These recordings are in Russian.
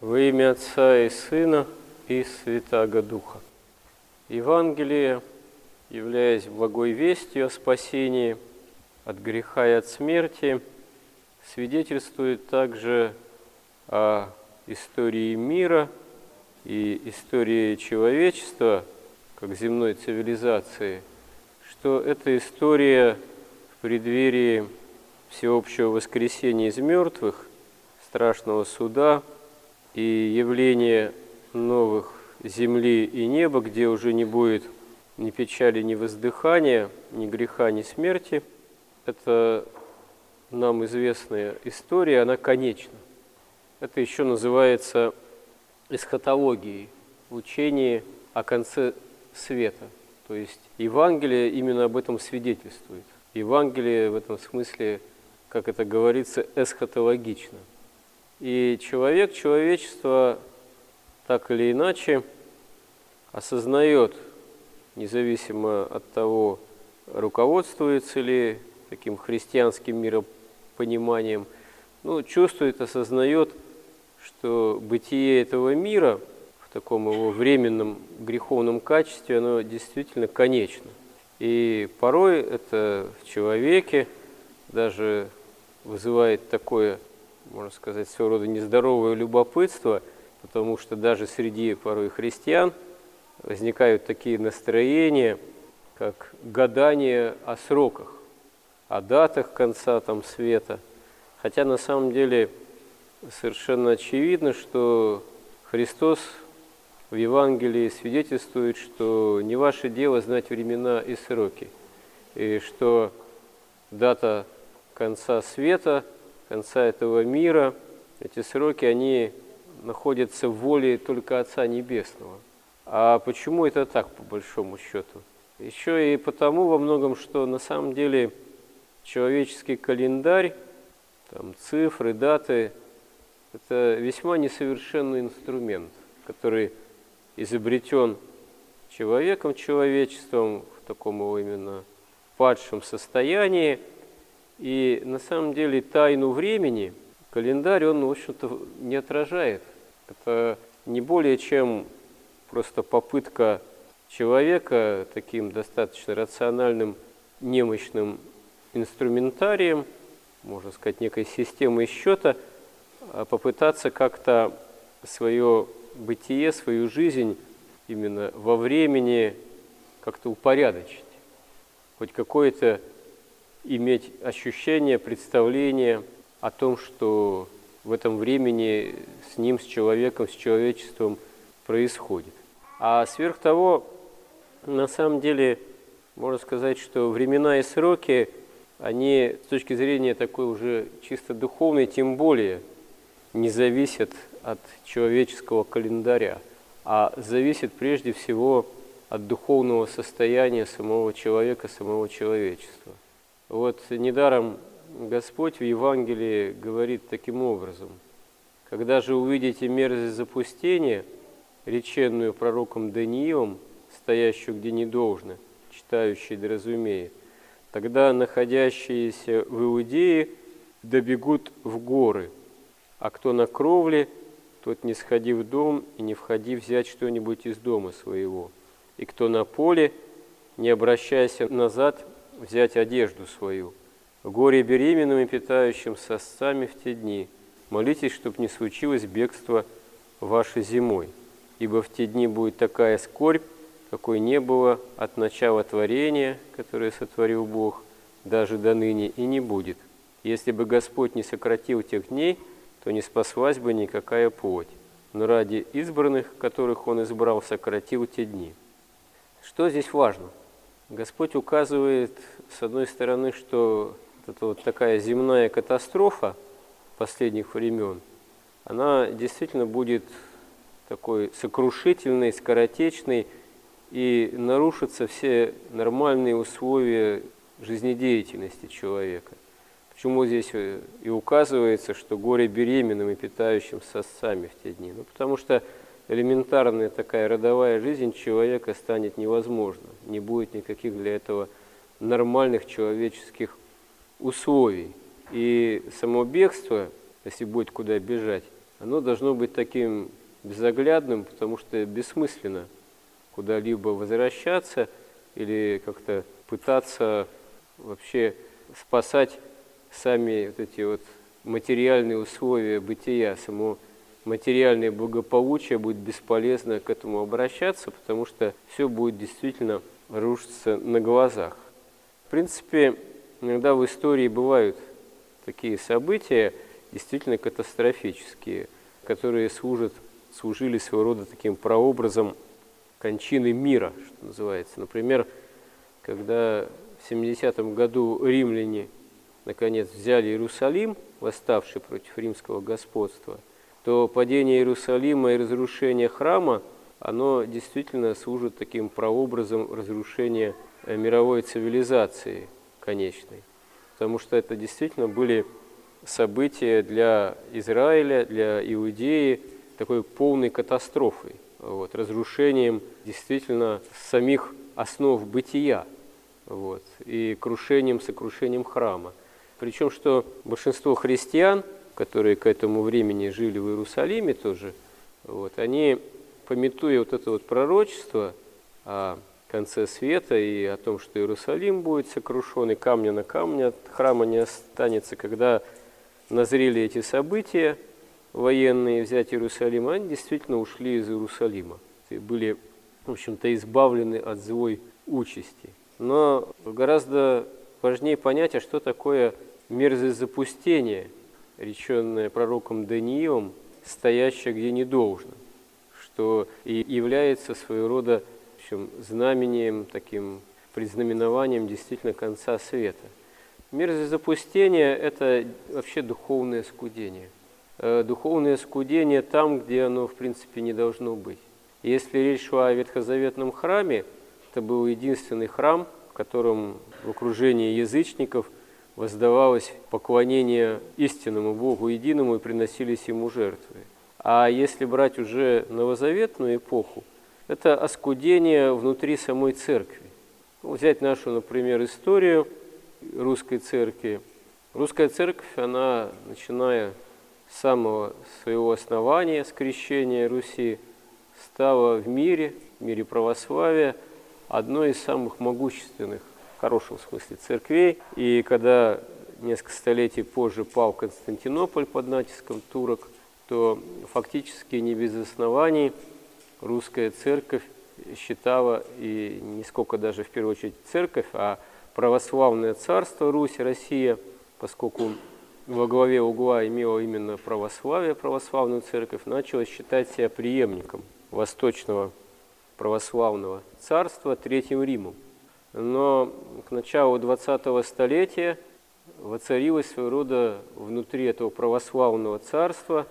Во имя Отца и Сына и Святаго Духа. Евангелие, являясь благой вестью о спасении от греха и от смерти, свидетельствует также о истории мира и истории человечества, как земной цивилизации, что эта история в преддверии всеобщего воскресения из мертвых, страшного суда и явления новых земли и неба, где уже не будет ни печали, ни воздыхания, ни греха, ни смерти. Это нам известная история, она конечна. Это еще называется эсхатологией, учение о конце света. То есть Евангелие именно об этом свидетельствует. Евангелие в этом смысле, как это говорится, эсхатологично. И человек, человечество так или иначе осознает, независимо от того, руководствуется ли таким христианским миропониманием, ну, чувствует, осознает, что бытие этого мира в таком его временном греховном качестве, оно действительно конечно. И порой это в человеке даже вызывает такое, можно сказать, своего рода нездоровое любопытство, потому что даже среди порой христиан возникают такие настроения, как гадание о сроках, о датах конца там света. Хотя на самом деле совершенно очевидно, что Христос в Евангелии свидетельствует, что не ваше дело знать времена и сроки, и что дата конца света, конца этого мира, эти сроки, они находятся в воле только Отца Небесного. А почему это так, по большому счету? Еще и потому во многом, что на самом деле человеческий календарь, там, цифры, даты – это весьма несовершенный инструмент, который изобретен человеком, человечеством в таком его именно падшем состоянии. И на самом деле тайну времени календарь, он, в общем-то, не отражает. Это не более чем просто попытка человека таким достаточно рациональным, немощным инструментарием, можно сказать, некой системой счета – а попытаться как-то свое бытие, свою жизнь именно во времени как-то упорядочить, хоть какое-то иметь ощущение, представление о том, что в этом времени с ним, с человеком, с человечеством происходит. А сверх того, на самом деле, можно сказать, что времена и сроки, они с точки зрения такой уже чисто духовной, тем более – не зависят от человеческого календаря, а зависит прежде всего от духовного состояния самого человека, самого человечества. Вот недаром Господь в Евангелии говорит таким образом. «Когда же увидите мерзость запустения, реченную пророком Даниилом, стоящую где не должно, читающий да разумеет, тогда находящиеся в Иудее добегут в горы – а кто на кровле, тот не сходи в дом и не входи взять что-нибудь из дома своего. И кто на поле, не обращайся назад взять одежду свою. Горе беременным и питающим сосцами в те дни. Молитесь, чтобы не случилось бегство ваше зимой, ибо в те дни будет такая скорбь, какой не было от начала творения, которое сотворил Бог, даже до ныне и не будет. Если бы Господь не сократил тех дней – то не спаслась бы никакая плоть, но ради избранных, которых Он избрал, сократил те дни. Что здесь важно? Господь указывает, с одной стороны, что это вот такая земная катастрофа последних времен, она действительно будет такой сокрушительной, скоротечной, и нарушатся все нормальные условия жизнедеятельности человека. Почему здесь э, и указывается, что горе беременным и питающим сосцами в те дни? Ну, потому что элементарная такая родовая жизнь человека станет невозможна. Не будет никаких для этого нормальных человеческих условий. И само бегство, если будет куда бежать, оно должно быть таким безоглядным, потому что бессмысленно куда-либо возвращаться или как-то пытаться вообще спасать сами вот эти вот материальные условия бытия, само материальное благополучие будет бесполезно к этому обращаться, потому что все будет действительно рушиться на глазах. В принципе, иногда в истории бывают такие события, действительно катастрофические, которые служат, служили своего рода таким прообразом кончины мира, что называется. Например, когда в 70-м году римляне наконец взяли Иерусалим, восставший против римского господства, то падение Иерусалима и разрушение храма, оно действительно служит таким прообразом разрушения э, мировой цивилизации конечной. Потому что это действительно были события для Израиля, для Иудеи, такой полной катастрофой, вот, разрушением действительно самих основ бытия вот, и крушением, сокрушением храма. Причем, что большинство христиан, которые к этому времени жили в Иерусалиме тоже, вот, они, пометуя вот это вот пророчество о конце света и о том, что Иерусалим будет сокрушен, и камня на камне от храма не останется, когда назрели эти события военные, взять Иерусалим, они действительно ушли из Иерусалима. И были, в общем-то, избавлены от злой участи. Но гораздо важнее понять, а что такое мерзость запустения, реченное пророком Даниилом, стоящее где не должно, что и является своего рода общем, знамением, таким предзнаменованием действительно конца света. Мерзость запустения – это вообще духовное скудение. Э, духовное скудение там, где оно, в принципе, не должно быть. Если речь шла о ветхозаветном храме – это был единственный храм, в котором в окружении язычников воздавалось поклонение истинному Богу единому и приносились ему жертвы. А если брать уже новозаветную эпоху, это оскудение внутри самой церкви. Ну, взять нашу, например, историю русской церкви. Русская церковь, она, начиная с самого своего основания, скрещения Руси, стала в мире, в мире православия – одной из самых могущественных, хорошем смысле, церквей. И когда несколько столетий позже пал Константинополь под натиском турок, то фактически не без оснований русская церковь считала, и не сколько даже в первую очередь церковь, а православное царство Русь, Россия, поскольку во главе угла имела именно православие, православную церковь, начала считать себя преемником восточного православного царства Третьим Римом. Но к началу 20-го столетия воцарилась своего рода внутри этого православного царства,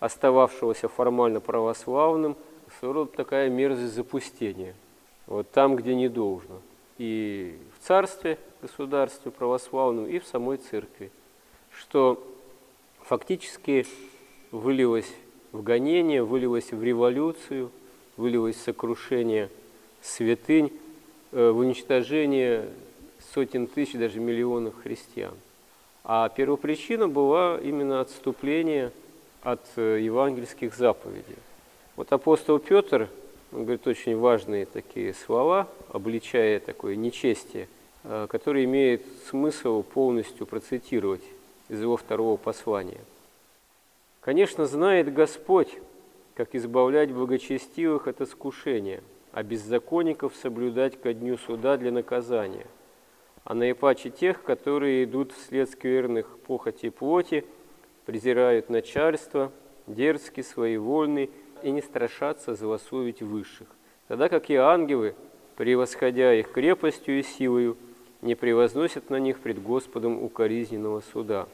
остававшегося формально православным, своего рода такая мерзость запустения. Вот там, где не должно. И в царстве, государстве православном, и в самой церкви. Что фактически вылилось в гонение, вылилось в революцию – вылилось сокрушение святынь, в уничтожение сотен тысяч, даже миллионов христиан. А первопричина была именно отступление от э, евангельских заповедей. Вот апостол Петр, он говорит очень важные такие слова, обличая такое нечестие, э, которые имеет смысл полностью процитировать из его второго послания. «Конечно, знает Господь, как избавлять благочестивых от искушения, а беззаконников соблюдать ко дню суда для наказания, а наипаче тех, которые идут вслед скверных похоти плоти, презирают начальство, дерзки, своевольны и не страшатся злословить высших, тогда как и ангелы, превосходя их крепостью и силою, не превозносят на них пред Господом укоризненного суда.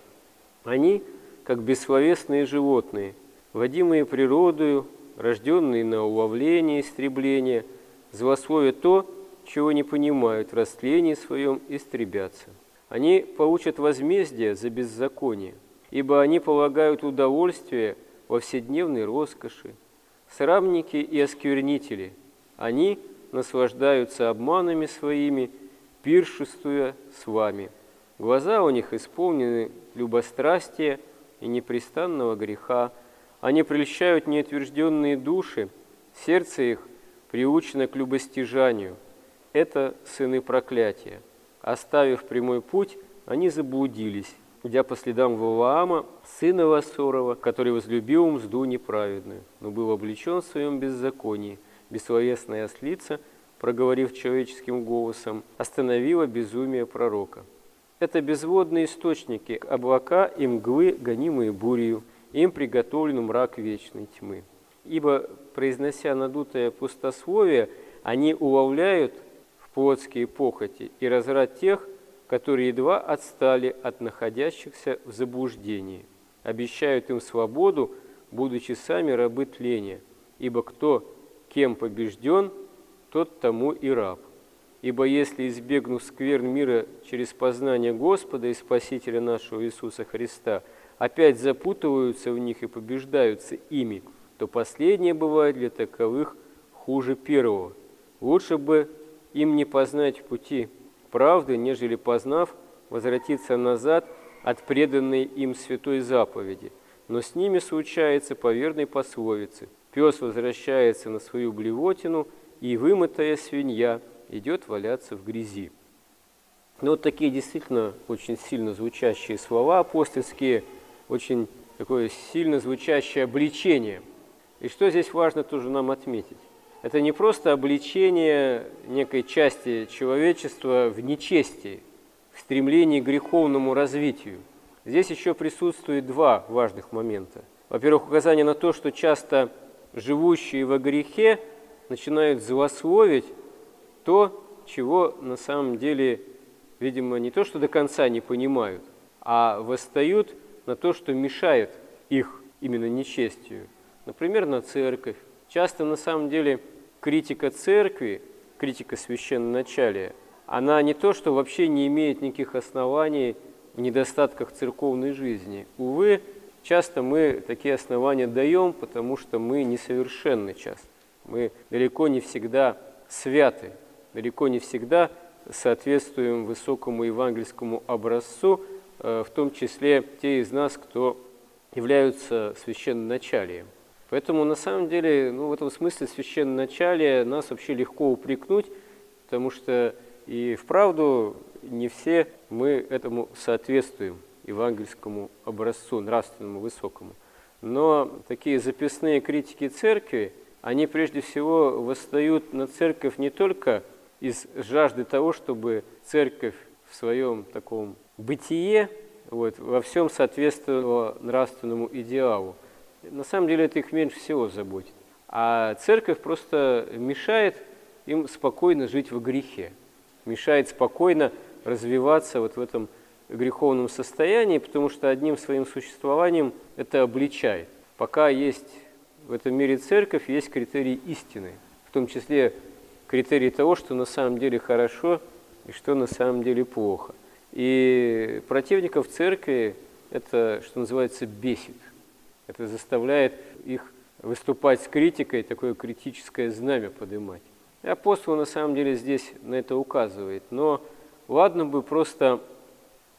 Они, как бессловесные животные – водимые природою, рожденные на уловление истребление, злословят то, чего не понимают, в растлении своем истребятся. Они получат возмездие за беззаконие, ибо они полагают удовольствие во вседневной роскоши. Срамники и осквернители, они наслаждаются обманами своими, пиршествуя с вами. Глаза у них исполнены любострастия и непрестанного греха, Они прельщают неотвержденные души, сердце их приучено к любостяжанию. Это сыны проклятия. Оставив прямой путь, они заблудились, идя по следам Ваваама, сына Вассорова, который возлюбил мзду неправедную, но был облечен в своем беззаконии. Бессловесная ослица, проговорив человеческим голосом, остановила безумие пророка. Это безводные источники, облака и мглы, гонимые бурью, им приготовлен мрак вечной тьмы. Ибо, произнося надутое пустословие, они уловляют в плотские похоти и разврат тех, которые едва отстали от находящихся в заблуждении, обещают им свободу, будучи сами рабы тления, ибо кто кем побежден, тот тому и раб. Ибо если, избегнув скверн мира через познание Господа и Спасителя нашего Иисуса Христа, опять запутываются в них и побеждаются ими, то последнее бывает для таковых хуже первого. Лучше бы им не познать пути правды, нежели познав, возвратиться назад от преданной им святой заповеди. Но с ними случается по верной пословице. Пес возвращается на свою блевотину, и вымытая свинья идет валяться в грязи. Но вот такие действительно очень сильно звучащие слова апостольские, очень такое сильно звучащее обличение. И что здесь важно тоже нам отметить? это не просто обличение некой части человечества в нечестии, в стремлении к греховному развитию. Здесь еще присутствует два важных момента. Во-первых, указание на то, что часто живущие во грехе начинают злословить то, чего на самом деле, видимо, не то, что до конца не понимают, а восстают на то, что мешает их именно нечестию. Например, на церковь. Часто на самом деле критика церкви, критика священноначалия, она не то, что вообще не имеет никаких оснований в недостатках церковной жизни. Увы, часто мы такие основания даем, потому что мы несовершенны часто. Мы далеко не всегда святы, далеко не всегда соответствуем высокому евангельскому образцу, в том числе те из нас, кто являются священноначалием. Поэтому на самом деле, ну, в этом смысле священном начале нас вообще легко упрекнуть, потому что и вправду не все мы этому соответствуем, евангельскому образцу, нравственному, высокому. Но такие записные критики церкви, они прежде всего восстают на церковь не только из жажды того, чтобы церковь в своем таком бытие вот, во всем соответствовала нравственному идеалу, на самом деле это их меньше всего заботит. А церковь просто мешает им спокойно жить в грехе, мешает спокойно развиваться вот в этом греховном состоянии, потому что одним своим существованием это обличает. Пока есть в этом мире церковь, есть критерии истины, в том числе критерии того, что на самом деле хорошо и что на самом деле плохо. И противников церкви это, что называется, бесит. Это заставляет их выступать с критикой, такое критическое знамя поднимать. И апостол на самом деле здесь на это указывает. Но ладно бы просто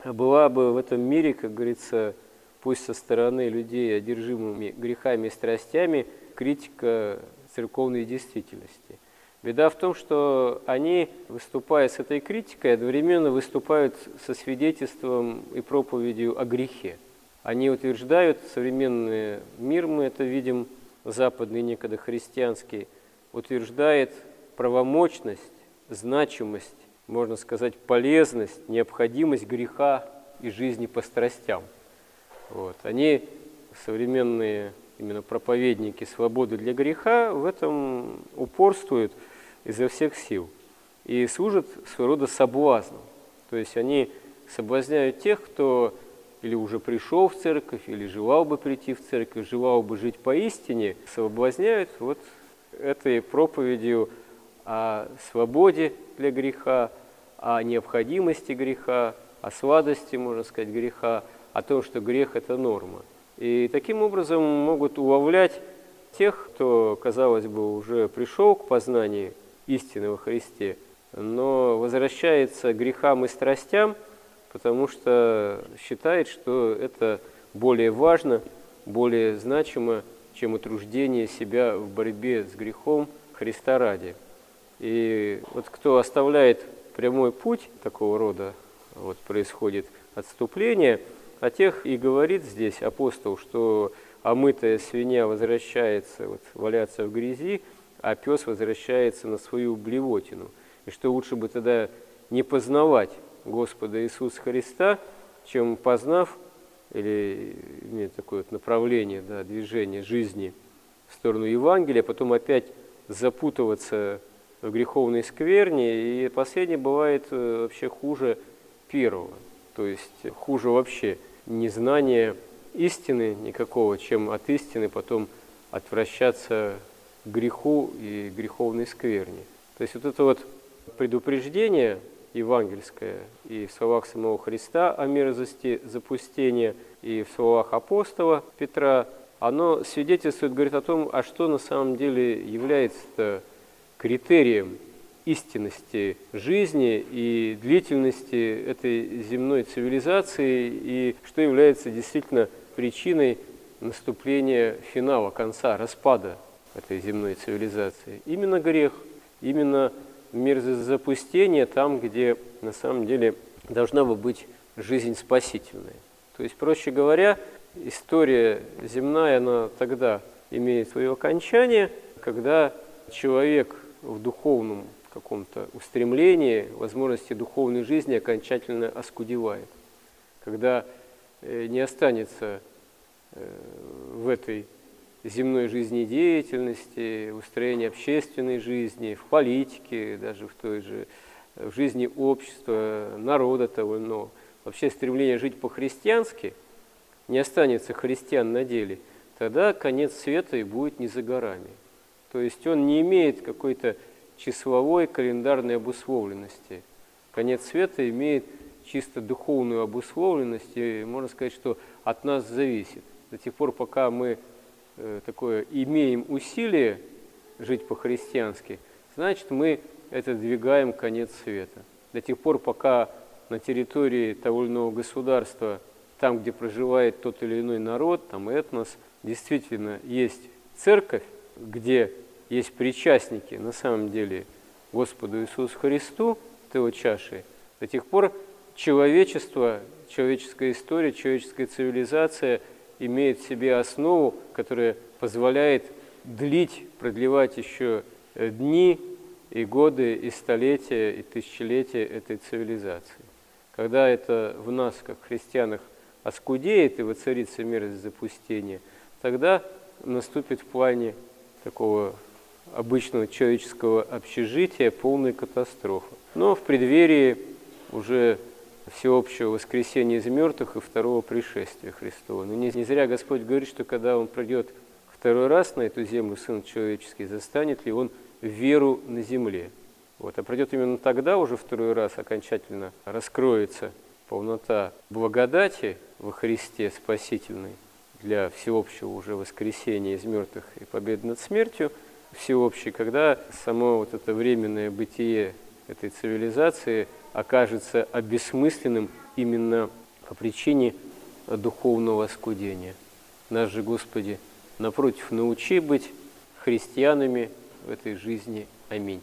была бы в этом мире, как говорится, пусть со стороны людей, одержимыми грехами и страстями, критика церковной действительности. Беда в том, что они, выступая с этой критикой, одновременно выступают со свидетельством и проповедью о грехе. Они утверждают, современный мир, мы это видим, западный, некогда христианский, утверждает правомочность, значимость, можно сказать, полезность, необходимость греха и жизни по страстям. Вот. Они, современные именно проповедники свободы для греха, в этом упорствуют изо всех сил и служат своего рода соблазном. То есть они соблазняют тех, кто или уже пришел в церковь, или желал бы прийти в церковь, желал бы жить поистине, соблазняют вот этой проповедью о свободе для греха, о необходимости греха, о сладости, можно сказать, греха, о том, что грех – это норма. И таким образом могут уловлять тех, кто, казалось бы, уже пришел к познанию истины во Христе, но возвращается к грехам и страстям – потому что считает, что это более важно, более значимо, чем утруждение себя в борьбе с грехом Христа ради. И вот кто оставляет прямой путь такого рода, вот происходит отступление, о тех и говорит здесь апостол, что омытая свинья возвращается вот, валяться в грязи, а пес возвращается на свою блевотину. И что лучше бы тогда не познавать Господа Иисуса Христа, чем познав, или иметь такое вот направление, да, движение жизни в сторону Евангелия, а потом опять запутываться в греховной скверне, и последнее бывает э, вообще хуже первого, то есть хуже вообще незнание истины никакого, чем от истины потом отвращаться греху и греховной скверне. То есть вот это вот предупреждение евангельское и в словах самого Христа о мерзости запустения, и в словах апостола Петра, оно свидетельствует, говорит о том, а что на самом деле является критерием истинности жизни и длительности этой земной цивилизации, и что является действительно причиной наступления финала, конца, распада этой земной цивилизации. Именно грех, именно мерзость запустения там, где на самом деле должна бы быть жизнь спасительная. То есть, проще говоря, история земная, она тогда имеет свое окончание, когда человек в духовном каком-то устремлении, возможности духовной жизни окончательно оскудевает. Когда э, не останется э, в этой земной жизнедеятельности, в устроении общественной жизни, в политике, даже в той же в жизни общества, народа того иного. Вообще стремление жить по-христиански не останется христиан на деле, тогда конец света и будет не за горами. То есть он не имеет какой-то числовой календарной обусловленности. Конец света имеет чисто духовную обусловленность, и можно сказать, что от нас зависит. До тех пор, пока мы такое имеем усилие жить по-христиански, значит, мы это двигаем конец света. До тех пор, пока на территории того или иного государства, там, где проживает тот или иной народ, там этнос, действительно есть церковь, где есть причастники на самом деле Господу Иисусу Христу, от его чаши, до тех пор человечество, человеческая история, человеческая цивилизация имеет в себе основу, которая позволяет длить, продлевать еще э, дни и годы, и столетия, и тысячелетия этой цивилизации. Когда это в нас, как христианах, оскудеет и воцарится мерзость запустения, тогда наступит в плане такого обычного человеческого общежития полная катастрофа. Но в преддверии уже всеобщего воскресения из мертвых и второго пришествия Христова. Но не, зря Господь говорит, что когда Он придет второй раз на эту землю, Сын Человеческий, застанет ли Он веру на земле. Вот. А придет именно тогда уже второй раз окончательно раскроется полнота благодати во Христе спасительной для всеобщего уже воскресения из мертвых и победы над смертью – всеобщий, когда само вот это временное бытие этой цивилизации окажется обесмысленным именно по причине духовного оскудения. Нас же, Господи, напротив, научи быть христианами в этой жизни. Аминь.